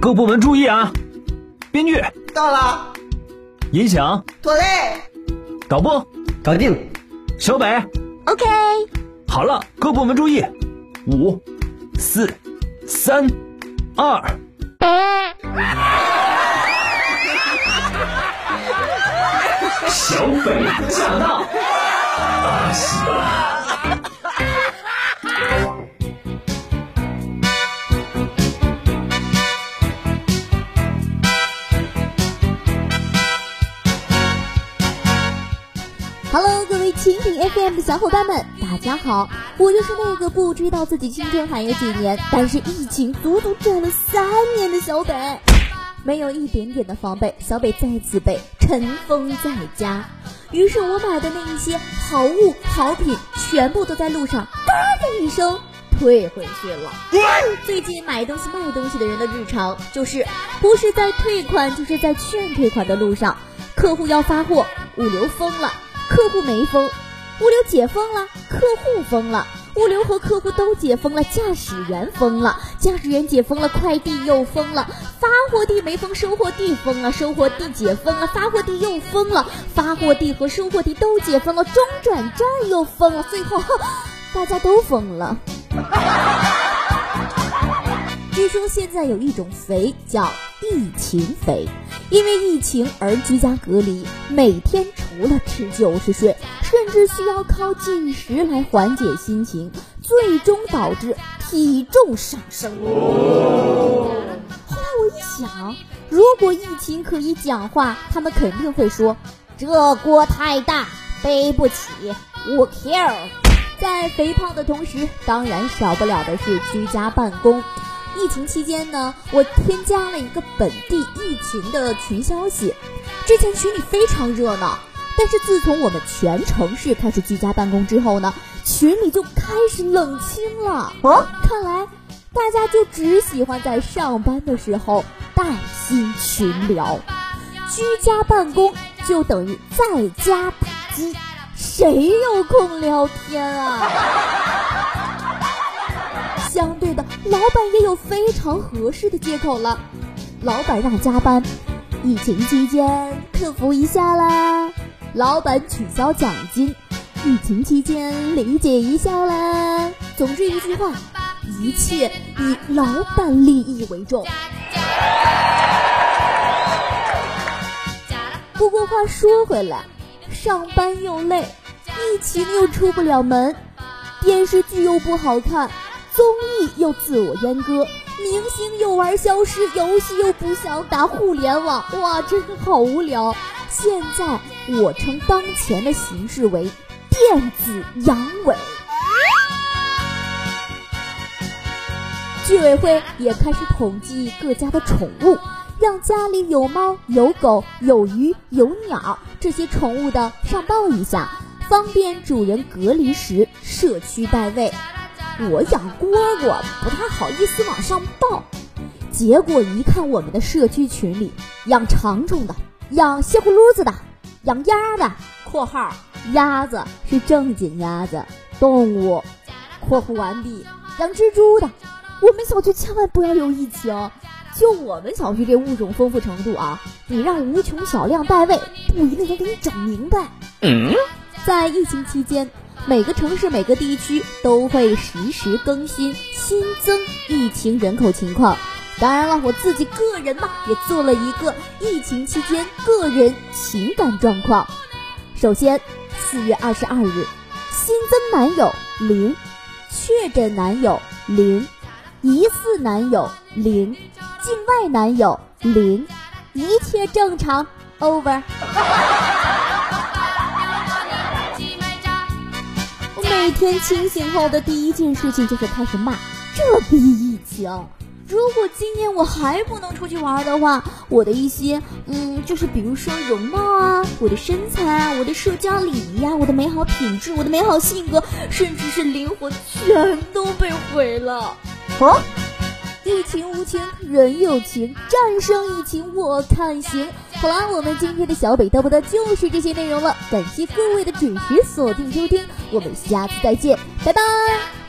各部门注意啊！编剧到了，音响妥嘞，导播搞定，小北 OK。好了，各部门注意，五、四、三、二。小北驾到，阿西。Hello，各位蜻蜓 FM 的小伙伴们，大家好！我就是那个不知道自己青春还有几年，但是疫情足足站了三年的小北，没有一点点的防备，小北再次被尘封在家。于是我买的那一些好物好品，全部都在路上嘎的一声退回去了。最近买东西卖东西的人的日常，就是不是在退款，就是在劝退款的路上，客户要发货，物流封了。客户没封，物流解封了；客户封了，物流和客户都解封了；驾驶员封了，驾驶员解封了；快递又封了；发货地没封，收货地封了；收货地解封了，发货地又封了；发货地和收货地都解封了，中转站又封了。最后，大家都疯了。据说现在有一种肥叫疫情肥，因为疫情而居家隔离，每天除了吃就是睡，甚至需要靠进食来缓解心情，最终导致体重上升。后来我一想，如果疫情可以讲话，他们肯定会说这锅太大，背不起。我 care。在肥胖的同时，当然少不了的是居家办公。疫情期间呢，我添加了一个本地疫情的群消息。之前群里非常热闹，但是自从我们全城市开始居家办公之后呢，群里就开始冷清了。哦，看来大家就只喜欢在上班的时候带薪群聊，居家办公就等于在家打机，谁有空聊天啊？相对的，老板也有非常合适的借口了。老板让加班，疫情期间克服一下啦；老板取消奖金，疫情期间理解一下啦。总之一句话，一切以老板利益为重。不过话说回来，上班又累，疫情又出不了门，电视剧又不好看。综艺又自我阉割，明星又玩消失，游戏又不想打互联网，哇，真的好无聊。现在我称当前的形势为电子阳痿。居委会也开始统计各家的宠物，让家里有猫、有狗、有鱼、有鸟这些宠物的上报一下，方便主人隔离时社区代喂。我养蝈蝈不太好意思往上报，结果一看我们的社区群里，养长虫的，养西葫芦子的，养鸭的（括号鸭子是正经鸭子，动物），括弧完毕，养蜘蛛的。我们小区千万不要有疫情，就我们小区这物种丰富程度啊，你让无穷小量代位，不一定能给你整明白。嗯，在疫情期间。每个城市、每个地区都会实时更新新增疫情人口情况。当然了，我自己个人嘛，也做了一个疫情期间个人情感状况。首先，四月二十二日，新增男友零，确诊男友零，疑似男友零，境外男友零，一切正常。Over。每天清醒后的第一件事情就是开始骂这逼疫情。如果今年我还不能出去玩的话，我的一些嗯，就是比如说容貌啊，我的身材啊，我的社交礼仪啊，我的美好品质，我的美好性格，甚至是灵魂，全都被毁了。哦，疫情无情，人有情，战胜疫情我看行。好啦，我们今天的小北叨叨就是这些内容了。感谢各位的准时锁定收听，我们下次再见，拜拜。